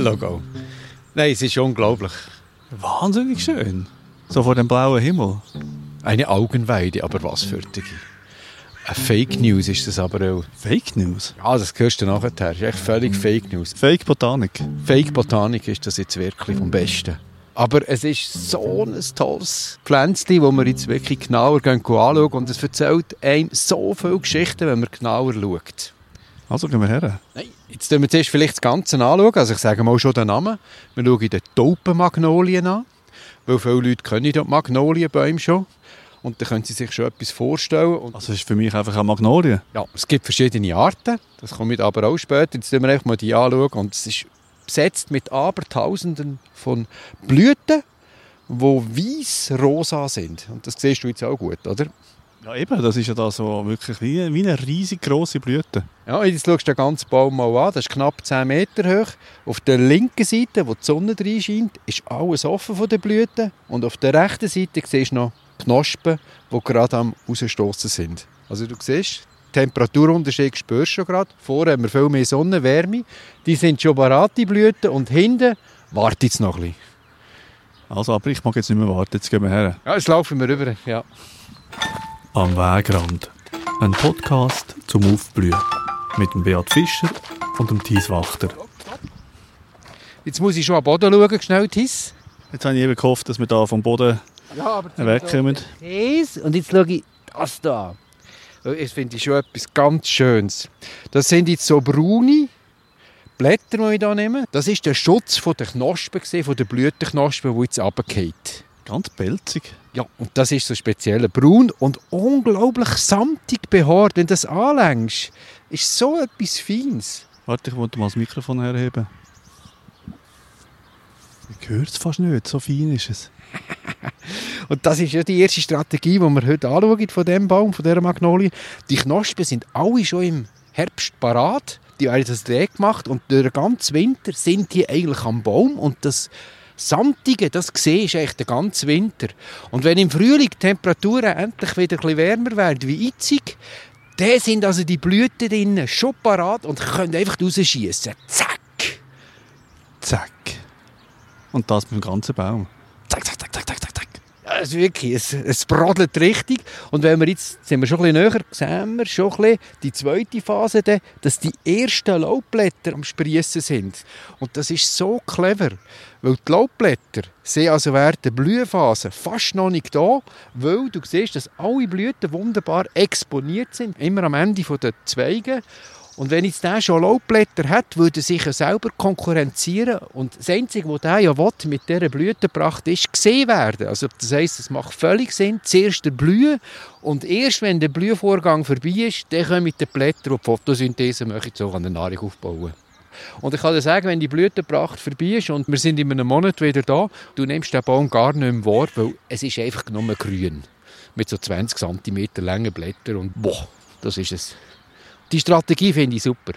Logo. Nein, es ist unglaublich. Wahnsinnig schön. So vor dem blauen Himmel. Eine Augenweide, aber was für dich. Eine Fake News ist das aber auch. Fake News? Ja, das hörst du nachher. Das ist echt völlig Fake News. Fake Botanik? Fake Botanik ist das jetzt wirklich vom Besten. Aber es ist so ein tolles Pflänzchen, das wir jetzt wirklich genauer anschauen und es erzählt einem so viele Geschichten, wenn man genauer schaut. Also gehen wir her. Nein, jetzt schauen wir zuerst vielleicht das Ganze anschauen. Also ich sage mal schon den Namen. Wir schauen die Taubenmagnolien an, weil viele Leute kennen die Magnolienbäume schon. Und dann können Sie sich schon etwas vorstellen. Und also ist für mich einfach eine Magnolie? Ja, es gibt verschiedene Arten. Das kommt aber auch später. Jetzt schauen wir einfach mal die anschauen. Und es ist besetzt mit Abertausenden von Blüten, die weiß-rosa sind. Und das siehst du jetzt auch gut, oder? Ja, eben, das ist ja da so wirklich wie, wie eine riesig große Blüte. Ja, jetzt schaust du den ganzen Baum mal an. Das ist knapp 10 Meter hoch. Auf der linken Seite, wo die Sonne drin scheint, ist alles offen von den Blüten. Und auf der rechten Seite siehst du noch Knospen, die gerade am rausstoßen sind. Also du siehst, Temperaturunterschied spürst du schon gerade. Vorne haben wir viel mehr Sonnenwärme. Die sind schon bereit, die Blüten. Und hinten wartet es noch ein bisschen. Also, aber ich mag jetzt nicht mehr warten. Jetzt gehen wir her. Ja, jetzt laufen wir rüber. Ja. Am Wegrand. Ein Podcast zum Aufblühen. Mit dem Beat Fischer und dem Thies Wachter. Jetzt muss ich schon am Boden schauen, schnell, Thies. Jetzt habe ich eben gehofft, dass wir da vom Boden ja, wegkommen. Und jetzt schaue ich das da das finde ich schon etwas ganz Schönes. Das sind jetzt so braune Blätter, die ich hier nehme. Das ist der Schutz von der Knospen, von der Blütenknospen, die jetzt runterfallen. Ganz pelzig. Ja, und das ist so speziell braun und unglaublich samtig behaart. Wenn du das anlängst, ist so etwas Feines. Warte, ich wollte mal das Mikrofon herheben. Ich höre es fast nicht, so fein ist es. Und das ist ja die erste Strategie, die wir heute anschauen von dem Baum, von dieser Magnolie. Die Knospen sind alle schon im Herbst parat. Die haben das Dreh gemacht und durch den ganzen Winter sind die eigentlich am Baum und das Samtige, das siehst du eigentlich den ganzen Winter. Und wenn im Frühling die Temperaturen endlich wieder ein bisschen wärmer werden wie jetzt, dann sind also die Blüten drinnen schon parat und können einfach rausschießen. Zack! Zack. Und das mit dem ganzen Baum. Zack, zack, zack, zack, zack, zack. Also wirklich, es, es brodelt richtig. Und wenn wir jetzt, sind wir schon ein bisschen näher, sehen wir schon ein bisschen die zweite Phase, dann, dass die ersten Laubblätter am Sprießen sind. Und das ist so clever, weil die Laubblätter sind also während der Blühphase fast noch nicht da, weil du siehst, dass alle Blüten wunderbar exponiert sind, immer am Ende der Zweige. Und wenn jetzt der schon Laubblätter hat, würde er sich ja selber konkurrenzieren. Und das Einzige, was der ja will, mit dieser Blütenpracht ist, gesehen werden. Also das heisst, es macht völlig Sinn, zuerst der Blühen und erst wenn der Blühvorgang vorbei ist, dann kommen die Blätter und die Photosynthese möchten so eine Nahrung aufbauen. Und ich kann dir sagen, wenn die Blütenpracht vorbei ist und wir sind in einem Monat wieder da, du nimmst den Baum gar nicht mehr wahr, weil es ist einfach nur grün. Mit so 20 cm langen Blättern und boah, das ist es. Die Strategie finde ich super.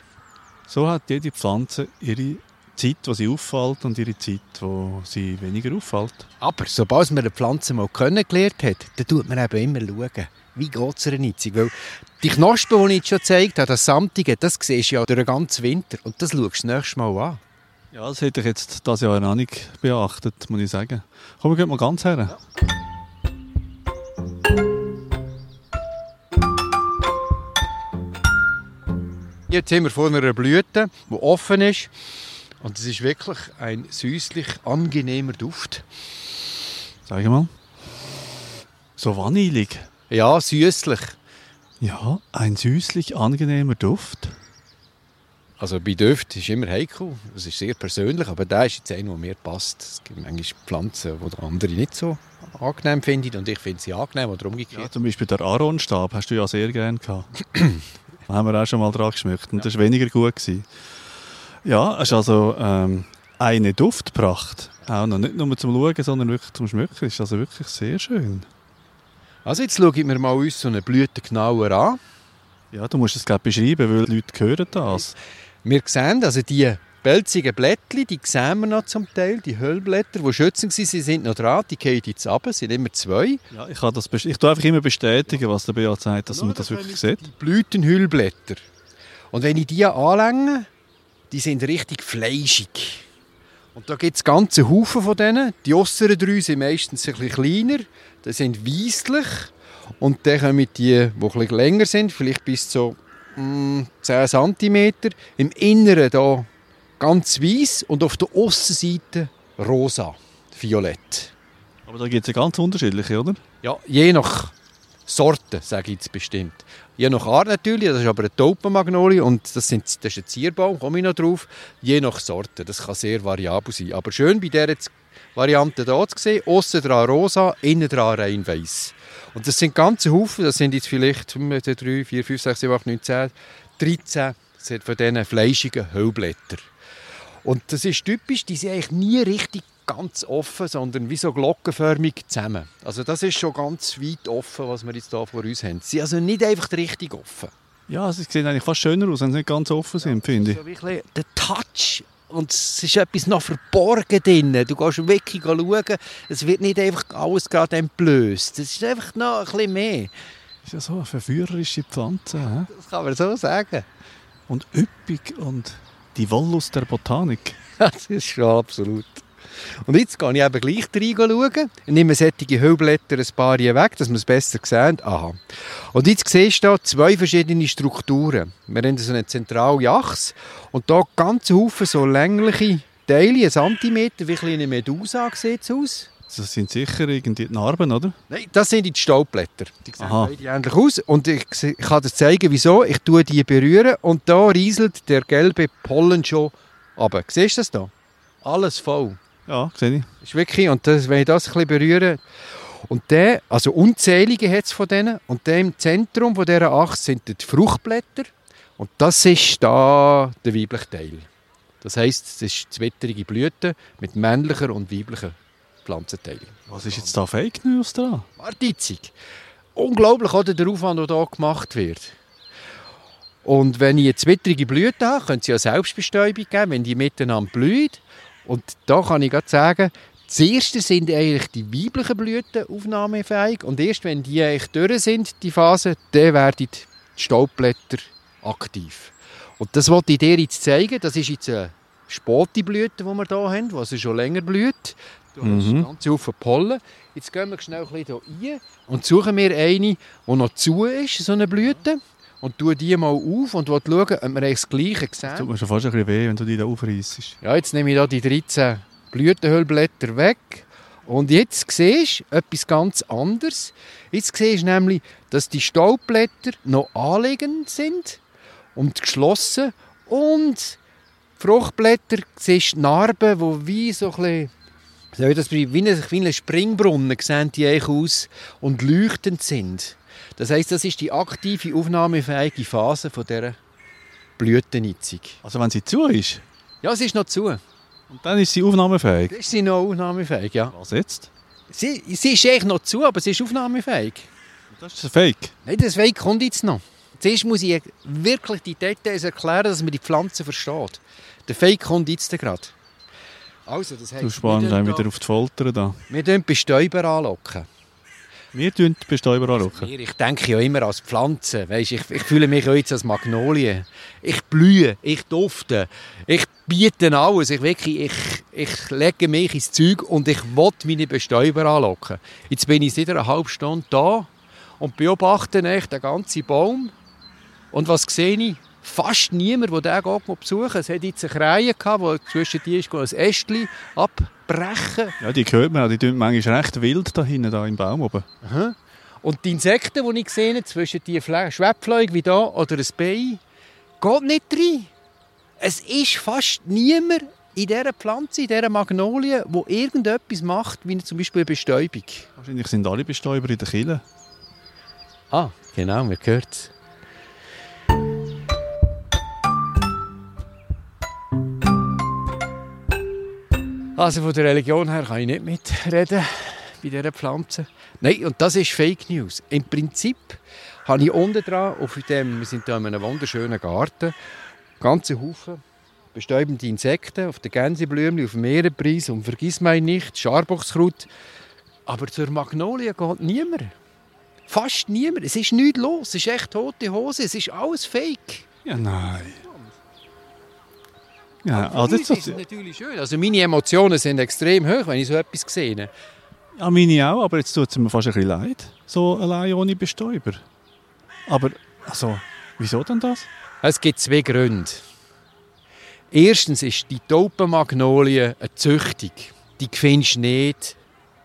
So hat jede Pflanze ihre Zeit, wo sie auffällt und ihre Zeit, wo sie weniger auffällt. Aber sobald man eine Pflanze mal kennengelernt hat, dann tut man eben immer schauen, wie geht es einer jetzt. Weil die Knospen, die ich schon gezeigt habe, das Samtige, das siehst du ja durch den ganzen Winter. Und das schaust du das nächste Mal an. Ja, das hätte ich jetzt das Jahr auch nicht beachtet, muss ich sagen. Komm, wir gehen mal ganz her. Ja. Jetzt sind wir vor einer Blüte, die offen ist. Und es ist wirklich ein süßlich angenehmer Duft. Sag mal. So vanillig. Ja, süßlich. Ja, ein süßlich angenehmer Duft. Also bei Düften ist immer heikel, das ist sehr persönlich, aber der ist jetzt einer, der mir passt. Es gibt manchmal Pflanzen, die andere nicht so angenehm finden und ich finde sie angenehm oder umgekehrt. Ja, zum Beispiel der Aaronstab hast du ja sehr gerne gehabt. Da haben wir auch schon mal dran geschmückt und das war weniger gut. Gewesen. Ja, es ist also ähm, eine Duftpracht. Auch noch nicht nur zum Schauen, sondern wirklich zum Schmücken. Das ist also wirklich sehr schön. Also jetzt schauen wir mal uns so eine Blüte genauer an. Ja, du musst es glaube beschreiben, weil die Leute hören das. Wir sehen also die pelzigen Blättchen, die sehen wir noch zum Teil, die Hüllblätter, die schützen sie, sie sind noch dran, die gehen jetzt runter, es sind immer zwei. Ja, ich, kann das ich tue einfach immer bestätigen, was der Beat sagt, dass man das wirklich sieht. Die Blütenhüllblätter. Und wenn ich die anlänge, die sind richtig fleischig. Und da gibt es ganze Haufen von denen. Die äußeren drei sind meistens ein bisschen kleiner, die sind weisslich. Und dann kommen die, die ein bisschen länger sind, vielleicht bis zu mm, 10 cm. Im Inneren da ganz weiß und auf der Aussenseite rosa, violett. Aber da gibt es ja ganz unterschiedliche, oder? Ja, je nach Sorte, sage ich jetzt bestimmt. Je nach Art natürlich, das ist aber eine Taubenmagnolie und das, sind, das ist ein Zierbaum, komme ich noch drauf. Je nach Sorte, das kann sehr variabel sein. Aber schön bei dieser Variante hier zu sehen, außen dran rosa, innen dran rein weiß. Und das sind ganze Haufen, das sind jetzt vielleicht 3, 4, 5, 6, 7, 8, 9, 10, 13 sind von diesen fleischigen Hüllblättern. Und das ist typisch, die sind eigentlich nie richtig ganz offen, sondern wie so glockenförmig zusammen. Also das ist schon ganz weit offen, was wir jetzt hier vor uns haben. Sie sind also nicht einfach richtig offen. Ja, sie sehen eigentlich fast schöner aus, wenn sie nicht ganz offen sind, finde ich. So der Touch und es ist etwas noch verborgen drin. Du gehst wirklich schauen, es wird nicht einfach alles gerade entblößt. Es ist einfach noch ein bisschen mehr. Das ist ja so eine verführerische Pflanze. He? Das kann man so sagen. Und üppig und die Wollust der Botanik. Das ist schon absolut. Und jetzt gehe ich eben gleich reinschauen. Nehme solche Hüllblätter ein paar hier weg, dass wir es besser sehen. Aha. Und jetzt siehst du hier zwei verschiedene Strukturen. Wir haben so eine zentrale Achse und hier ganz Haufen so längliche Teile, ein Zentimeter, wie eine Medusa sieht es aus. Das sind sicher irgendwie die Narben, oder? Nein, das sind die Staubblätter. Die sehen Aha. beide ähnlich aus. Und ich, ich kann dir zeigen, wieso. Ich tue die berühren und da rieselt der gelbe Pollen schon runter. Siehst du das da? Alles voll. Ja, sehe ich. Das ist wirklich, und das, wenn ich das ein bisschen berühre, und der, also unzählige hat es von denen, und der im Zentrum von dieser Achse sind die Fruchtblätter, und das ist da der weibliche Teil. Das heisst, es ist zwitterige Blüte mit männlicher und weiblicher Pflanzenteil. Was ist jetzt da Fake News dran? Wartitzig. Unglaublich, oder, der Aufwand, der hier gemacht wird. Und wenn ich eine zwittrige Blüte habe, können sie ja Selbstbestäubung geben, wenn die miteinander blühen. Und da kann ich gerade sagen, zuerst sind eigentlich die weiblichen Blüten aufnahmefähig und erst wenn die eigentlich durch sind, die Phase, dann werden die Staubblätter aktiv. Und das wollte ich dir jetzt zeigen. Das ist jetzt eine späte Blüte, die wir hier haben, die also schon länger blüht. Ist Mhm. ganzer Haufen Pollen. Jetzt gehen wir schnell ein bisschen hier rein und suchen wir eine, die noch zu ist, so eine Blüte. Und tue die mal auf und will schauen, ob wir das Gleiche Tut sehen. mir schon fast ein bisschen weh, wenn du die da aufreißt. Ja, jetzt nehme ich hier die 13 Blütenhüllblätter weg. Und jetzt siehst du etwas ganz anderes. Jetzt siehst du nämlich, dass die Staubblätter noch anliegend sind und geschlossen. Und die Fruchtblätter siehst du Narben, die wie so ein bisschen, wie soll ich das beschreiben? wie ein, wie ein Springbrunnen sehen die eigentlich aus und leuchtend sind. Das heisst, das ist die aktive, aufnahmefähige Phase von dieser Blütennitzung. Also wenn sie zu ist, Ja, sie ist noch zu. und dann ist sie aufnahmefähig. Ist sie noch aufnahmefähig, ja. Was jetzt? Sie, sie ist eigentlich noch zu, aber sie ist aufnahmefähig. Das ist ein Fake. Nein, das Weg kommt jetzt noch. Zuerst muss ich wirklich die Details erklären, dass man die Pflanze versteht. Der Fake kommt jetzt gerade. Also, das heisst, Du spannst einen wieder auf die Folter da. Wir tun Bestäuber anlocken. Wir tun Bestäuber anschauen. Mir, Ich denke ja immer als Pflanze. Weisst, ich, ich fühle mich jetzt als Magnolie. Ich blühe, ich dufte, ich biete alles. Ich, wirklich, ich, ich lege mich ins Zeug und ich will meine Bestäuber anlocken. Jetzt bin ich seit einer halben Stunde da und beobachte echt den ganzen Baum. Und was sehe ich? Fast niemand, der den geht, mal besuchen. Es hat jetzt eine gehabt, wo zwischen die ist ein Ästchen abbrechen. Ja, die hört man auch. Die tun manchmal recht wild da hinten da im Baum oben. Aha. Und die Insekten, die ich gesehen habe, zwischen die Fle- Schwebfliegen wie da oder ein Bein, geht nicht rein. Es ist fast niemand in dieser Pflanze, in dieser Magnolie, wo irgendetwas macht, wie zum Beispiel eine Bestäubung. Wahrscheinlich sind alle Bestäuber in der Kille. Ah, genau, man hört Also von der Religion her kann ich nicht mitreden bei dieser Pflanze. Nein, und das ist Fake News. Im Prinzip habe ich unten dran, auf dem, wir sind hier in einem wunderschönen Garten, ganze Haufen bestäubende Insekten, auf den Gänseblümchen, auf dem Meerenpreis und vergiss mein nicht, Scharbochskraut. Aber zur Magnolie geht niemand. Fast niemand. Es ist nichts los. Es ist echt tote Hose. Es ist alles fake. Ja, nein. Ja, Für also uns ist es natürlich schön. Also meine Emotionen sind extrem hoch, wenn ich so etwas sehe. ja, meine auch, aber jetzt tut es mir fast ein bisschen leid. So allein ohne Bestäuber. Aber, also, wieso denn das? Es gibt zwei Gründe. Erstens ist die Taubenmagnolie eine Züchtung. Die findest du nicht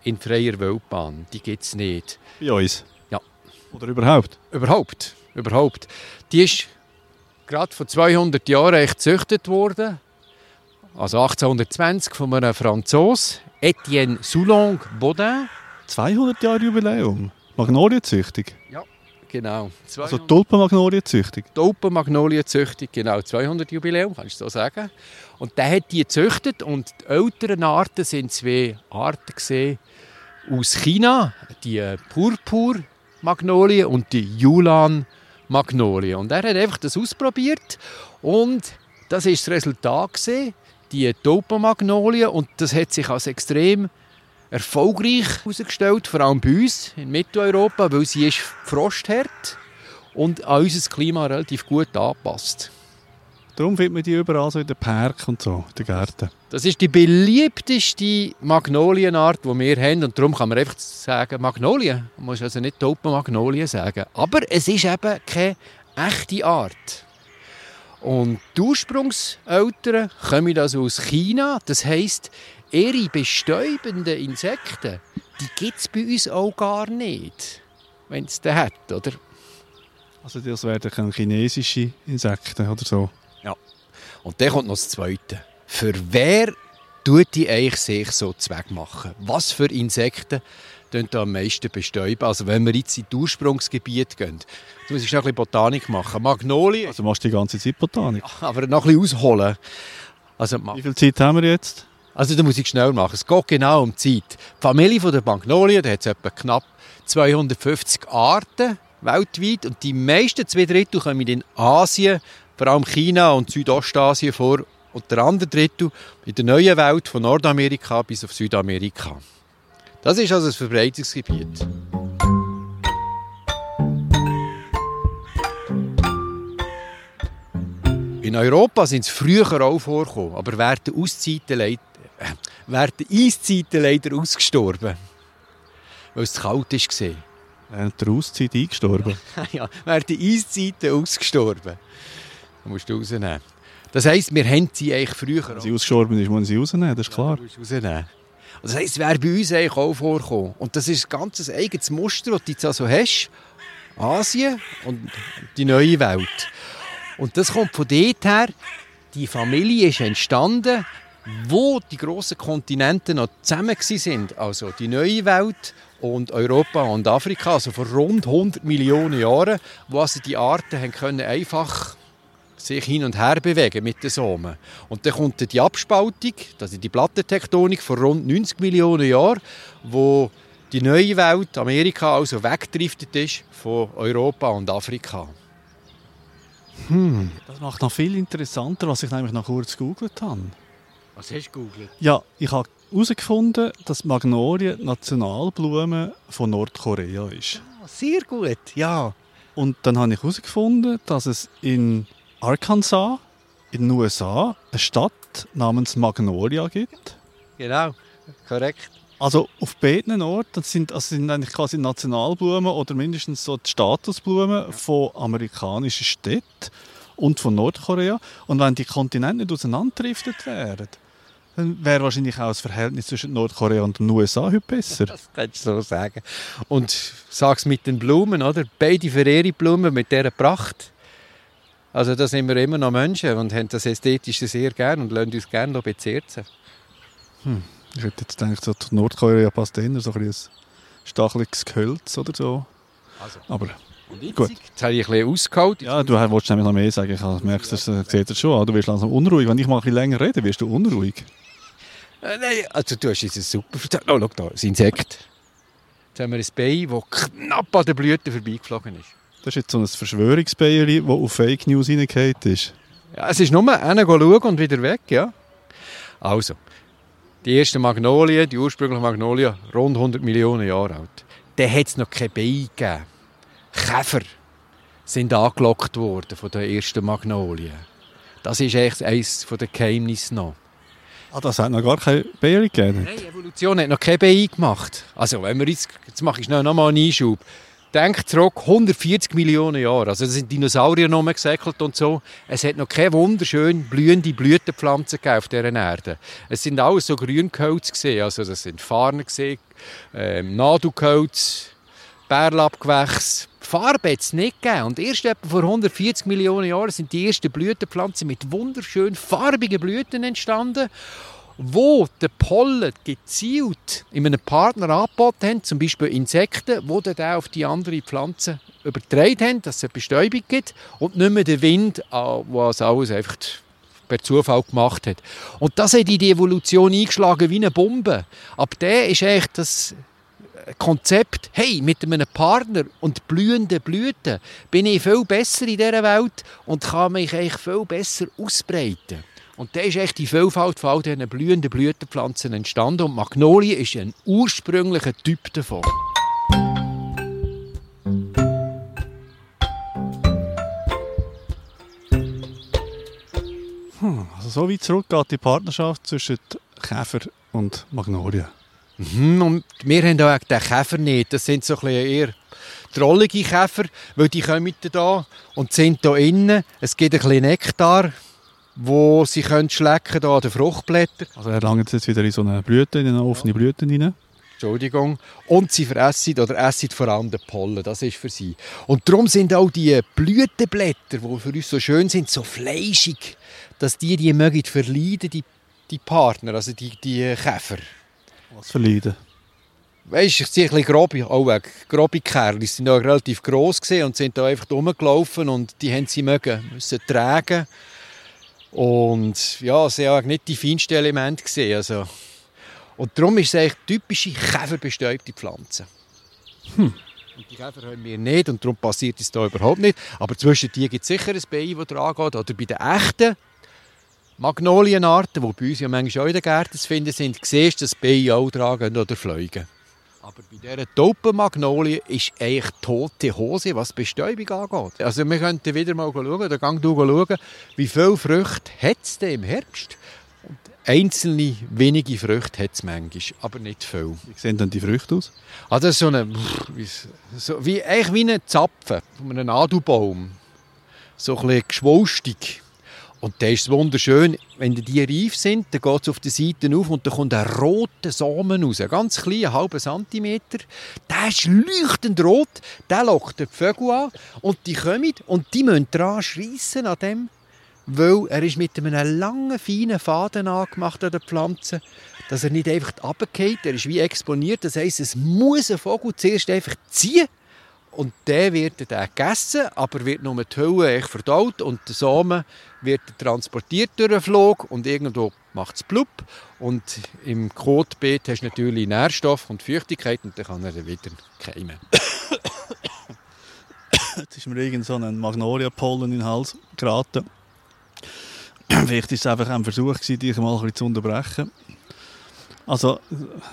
in freier Wildbahn. Die gibt es nicht. Bei uns? Ja. Oder überhaupt? Überhaupt. Überhaupt. Die ist gerade vor 200 Jahren echt gezüchtet worden. Also 1820 von einem Franzos, Etienne Soulong Baudin. 200 Jahre Jubiläum. Magnolienzüchtung. Genau. Also 200 Tulpenmagnolienzüchtung. Taubenmagnolienzüchtung, genau, 200 Jubiläum, kannst du so sagen. Und der hat die gezüchtet und die älteren Arten sind zwei Arten gesehen aus China, die Purpur-Magnolie und die Yulan-Magnolie. Und er hat einfach das ausprobiert und das ist das Resultat gesehen, die Taubenmagnolie und das hat sich als extrem erfolgreich herausgestellt, vor allem bei uns in Mitteleuropa, weil sie ist frosthart und an unser Klima relativ gut angepasst. Darum findet man die überall so in den Park und so, in den Gärten. Das ist die beliebteste Magnolienart, die wir haben. Und darum kann man einfach sagen Magnolie. Man muss also nicht Taubenmagnolie sagen. Aber es ist eben keine echte Art. Und die Ursprungseltern kommen also aus China. Das heisst, ihre bestäubenden Insekten, die gibt es bei uns auch gar nicht. Wenn es den hat, oder? Also das wären chinesische Insekten oder so. Und dann kommt noch das Zweite. Für wer tut die eigentlich sich so Zweck machen? Was für Insekten da am meisten bestäuben? Also wenn wir jetzt in das Ursprungsgebiet gehen, jetzt muss ich schnell ein bisschen Botanik machen. Magnolie, Also machst du die ganze Zeit Botanik. aber noch ein bisschen ausholen. Also, Wie viel Zeit haben wir jetzt? also da muss ich schnell machen. Es geht genau um die Zeit. Die Familie von der Magnolie, da hat es etwa knapp 250 Arten weltweit und die meisten zwei Drittel kommen in Asien, vor allem China und Südostasien vor und der andere Drittel in der neuen Welt von Nordamerika bis auf Südamerika. Das ist also das Verbreitungsgebiet. In Europa sind es früher auch vorgekommen, aber während der, Auszeiten leid, äh, der Eiszeiten leider ausgestorben. Weil es zu kalt war. Während der Auszeit eingestorben. ja, während der Eiszeiten ausgestorben. Da musst du rausnehmen. Das heisst, wir haben sie eigentlich früher Wenn sie ausgestorben ist, muss man sie rausnehmen, das ist klar. Ja, Und Das heisst, es wäre bei uns eigentlich auch vorgekommen. Und das ist ein ganz eigenes Muster, das du jetzt also hast. Asien und die neue Welt. Und das kommt von dort her, die Familie ist entstanden, wo die grossen Kontinente noch zusammen sind. Also die neue Welt und Europa und Afrika, also vor rund 100 Millionen Jahren, wo also die Arten können einfach sich hin und her bewegen mit den Samen. Und dann kommt die Abspaltung, das ist die Plattentektonik vor rund 90 Millionen Jahren, wo die neue Welt, Amerika, also weggedriftet ist von Europa und Afrika. Das macht noch viel interessanter, was ich nämlich noch kurz gegoogelt habe. Was hast du gegoogelt? Ja, ich habe herausgefunden, dass Magnolie Nationalblume von Nordkorea ist. sehr gut, ja. Und dann habe ich herausgefunden, dass es in Arkansas, in den USA, eine Stadt namens Magnolia gibt. Genau, korrekt. Also auf beiden Orten das sind, also sind eigentlich quasi Nationalblumen oder mindestens so die Statusblumen von amerikanischen Städten und von Nordkorea. Und wenn die Kontinente nicht auseinanderdriftet wären, dann wäre wahrscheinlich auch das Verhältnis zwischen Nordkorea und den USA heute besser. Das kannst du so sagen. Und sag's mit den Blumen, oder? Beide für ihre Blumen mit dieser Pracht. Also da sind wir immer noch Menschen und haben das Ästhetische sehr gern und lassen uns gerne bezirzen. Ich hätte jetzt gedacht, so Nordkorea passt eher so ein, ein stacheliges Gehölz oder so. Also. Aber Und jetzt, Gut. jetzt habe ich ein bisschen ausgeholt. ja, du wolltest nämlich noch mehr sagen. Ich merke, das sieht das schon an. Du wirst langsam unruhig. Wenn ich mal ein bisschen länger rede, wirst du unruhig. Äh, nein, also du hast jetzt super verstanden. Oh, schau da, das Insekt. Jetzt haben wir ein Bein, das knapp an der Blüte vorbeigeflogen ist. Das ist jetzt so ein Verschwörungsbeil, das auf Fake News reingefallen ist. Ja, es ist nur einer schauen und wieder weg, ja. Also, die erste Magnolie, die ursprüngliche Magnolie, rund 100 Millionen Jahre alt. Dann hat es noch kein Bein gegeben. Käfer sind angelockt worden von der ersten Magnolie. Das ist echt eines der Geheimnisse noch. Ah, das hat noch gar keine BI gegeben? Nein, Evolution hat noch keine BI gemacht. Also, wenn wir jetzt, jetzt mache ich schnell nochmal einen Einschub. Denkt zurück, 140 Millionen Jahre. Also, da sind Dinosaurier noch gesäckelt und so. Es hat noch keine wunderschön blühende Blütenpflanzen auf dieser Erde. Es sind alles so Grüngehölze gesehen. Also, das sind Farnen gesehen, ähm, Nadelgehölze, Bärlappgewächse. Farbe hat es nicht gegeben. Und erst etwa vor 140 Millionen Jahren sind die ersten Blütenpflanzen mit wunderschön farbigen Blüten entstanden wo der Pollen gezielt in einem Partner angeboten haben, zum Beispiel Insekten, die dann auf die andere Pflanze übertragen haben, dass es eine Bestäubung gibt und nicht mehr der Wind, was alles einfach per Zufall gemacht hat. Und das hat in die Evolution eingeschlagen wie eine Bombe. Ab der ist eigentlich das Konzept, hey, mit einem Partner und blühenden Blüten bin ich viel besser in dieser Welt und kann mich eigentlich viel besser ausbreiten. Und da ist echt die Vielfalt von all diesen blühenden Blütenpflanzen entstanden und Magnolie ist ein ursprünglicher Typ davon. Hm, also so weit zurück geht die Partnerschaft zwischen Käfer und Magnolie. Mhm, und wir haben auch den Käfer nicht. Das sind so ein eher trollige Käfer, weil die kommen da und sind hier innen. Es gibt ein bisschen Nektar, wo sie können schlecken an den Fruchtblättern. Also er langt jetzt wieder in so eine Blüte, in eine offene Blüte rein. Entschuldigung. Und sie fressen oder essen vor allem den Pollen. Das ist für sie. Und darum sind auch die Blütenblätter, die für uns so schön sind, so fleischig, dass die die mögen verleiden, die, die Partner, also die, die Käfer. Was verleiden? Weißt, ich sehe ein bisschen grobe, auch weg, grobe Kerle. Die sind auch relativ gross und sind da einfach rumgelaufen und die haben sie mögen, müssen tragen. Und ja, sie haben nicht die feinsten Elemente gesehen. Also. Und darum ist es eigentlich typische käferbestäubte Pflanze. Hm. Und die Käfer haben wir nicht und darum passiert es da überhaupt nicht. Aber zwischen die gibt es sicher ein Bein, das dran geht. Oder bei den echten Magnolienarten, die bei uns ja manchmal auch in den Gärten zu finden sind, siehst du, dass Beine auch tragen oder fliegen. Aber bei dieser Taubenmagnolie ist eigentlich tote Hose, was die Bestäubung angeht. Also wir könnten wieder mal schauen, oder gang du schauen, wie viele Früchte hat es im Herbst. Und einzelne wenige Früchte hat es manchmal, aber nicht viel. Wie sehen denn die Früchte aus? Also so eine, so wie, eigentlich wie ein Zapfen von einem Nadelbaum. So ein bisschen geschwulstig. Und der ist wunderschön. Wenn die reif sind, dann geht es auf die Seite auf und dann kommt ein roter Samen raus. Ganz klein, einen halben Zentimeter. Der ist leuchtend rot. Der lockt die Vögel an. Und die kommen und die müssen dran schreissen an dem, weil er ist mit einem langen, feinen Faden angemacht an der Pflanze, dass er nicht einfach runterfällt. Er ist wie exponiert. Das heisst, es muss ein Vogel zuerst einfach ziehen und der wird dann gegessen, aber wird nur die Hülle verdaut und der Samen wird transportiert durch den Flug und irgendwo macht es blub. Und im Kotbeet hast du natürlich Nährstoff und Feuchtigkeit und dann kann er wieder keimen. Jetzt ist mir irgend so ein Magnolia-Pollen in den Hals geraten. Vielleicht war es einfach ein Versuch, dich mal ein bisschen zu unterbrechen. Also,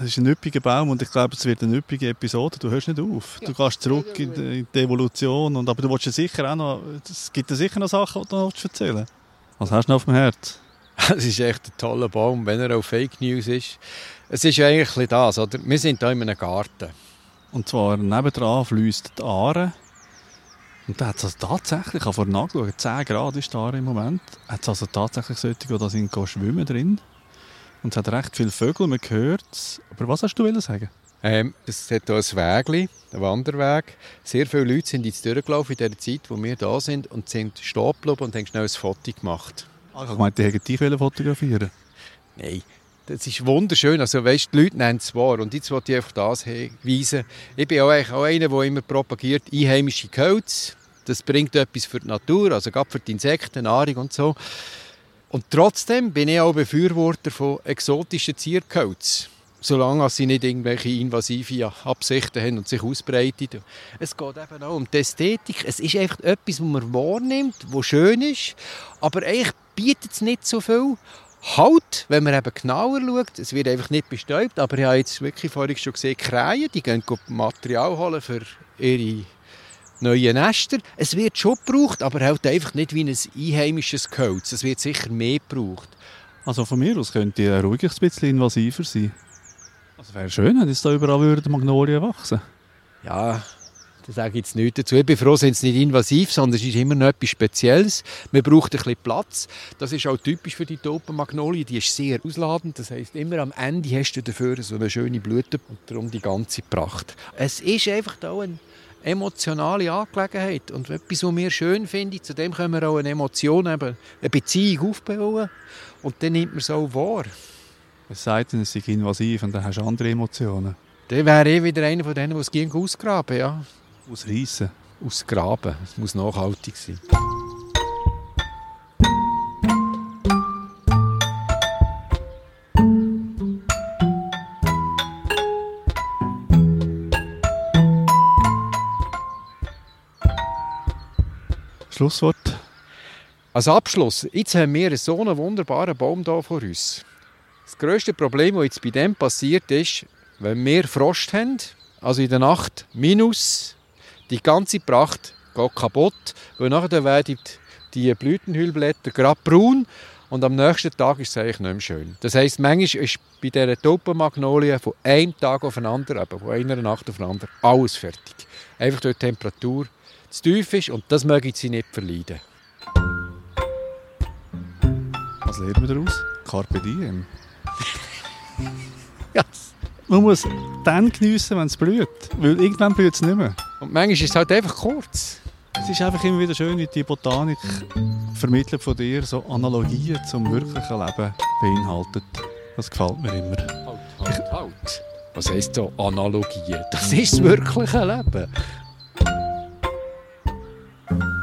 es ist ein üppiger Baum und ich glaube, es wird eine üppige Episode. Du hörst nicht auf. Du gehst zurück in die Evolution. Und, aber du willst ja sicher auch noch, es gibt ja sicher noch Sachen, die du noch erzählen willst. Was hast du noch auf dem Herz? Es ist echt ein toller Baum, wenn er auch Fake News ist. Es ist eigentlich das, oder? Wir sind hier in einem Garten. Und zwar nebendran fließt die Aare. Und da hat es also tatsächlich, ich habe vorhin nachgeschaut, 10 Grad ist die Aare im Moment. Hat es also tatsächlich solche, die da sind, schwimmen drin. Und es hat recht viele Vögel, man hört es. Aber was hast du sagen? Ähm, es hat hier ein Weg, ein Wanderweg. Sehr viele Leute sind jetzt durchgelaufen in der Zeit, wo wir da sind und sind stehen geblieben und haben schnell ein Foto gemacht. Ah, ich meinte, die hätten dich fotografieren Nein, das ist wunderschön. Also, weißt, die Leute nennen es wahr. Und jetzt wollte ich einfach das weisen. Ich bin auch, auch einer, der immer propagiert, einheimische Gehölze. Das bringt etwas für die Natur, also gerade für die Insekten, Nahrung und so. Und trotzdem bin ich auch Befürworter von exotischen Ziergehölzen. Solange sie nicht irgendwelche invasive Absichten haben und sich ausbreiten. Es geht eben auch um die Ästhetik. Es ist einfach etwas, was man wahrnimmt, was schön ist, aber eigentlich bietet es nicht so viel. Halt, wenn man eben genauer schaut, es wird einfach nicht bestäubt, aber ich habe jetzt wirklich vorhin schon gesehen, Krähen, die gehen Material holen für ihre neue Nester. Es wird schon gebraucht, aber halt einfach nicht wie ein einheimisches Gehölz. Es wird sicher mehr gebraucht. Also von mir aus könnte die ruhig ein bisschen invasiver sein. Also wäre schön, wenn jetzt da überall würden Magnolien wachsen Ja, da sage ich jetzt nichts dazu. Ich bin froh, sind sie nicht invasiv, sondern es ist immer noch etwas Spezielles. Man braucht ein bisschen Platz. Das ist auch typisch für die Taubenmagnolie. Die ist sehr ausladend. Das heisst, immer am Ende hast du dafür so eine schöne Blüte und darum die ganze Pracht. Es ist einfach auch eine emotionale Angelegenheit. Und etwas, was wir schön finden, zu dem können wir auch eine Emotion, eben eine Beziehung aufbauen. Und dann nimmt man es auch wahr. Es sei denn, es sei invasiv und dann hast du andere Emotionen. Dann wäre ich wieder einer von denen, die es ausgraben, ja. Ausreißen. Ausgraben. Es muss nachhaltig sein. Schlusswort. Als Abschluss, jetzt haben wir so einen wunderbaren Baum hier vor uns. Das grösste Problem, das jetzt bei dem passiert ist, wenn wir Frost haben, also in der Nacht minus, die ganze Pracht geht kaputt, weil nachher werden die Blütenhüllblätter gerade braun und am nächsten Tag ist es eigentlich nicht mehr schön. Das heisst, manchmal ist bei dieser Taubenmagnolie von einem Tag auf den von einer Nacht auf den anderen, alles fertig. Einfach durch die Temperatur zu tief ist und das mögen sie nicht verleiden. Was lernen wir daraus? Carpe diem. Ja. Man muss dann geniessen, wenn es blüht. Weil irgendwann blüht es nicht mehr. Und manchmal ist es halt einfach kurz. Es ist einfach immer wieder schön, wie die Botanik vermittelt von dir so Analogien zum wirklichen Leben beinhaltet. Das gefällt mir immer. Halt, halt, halt. Was heisst so Analogien? Das ist das wirkliche Leben. thank you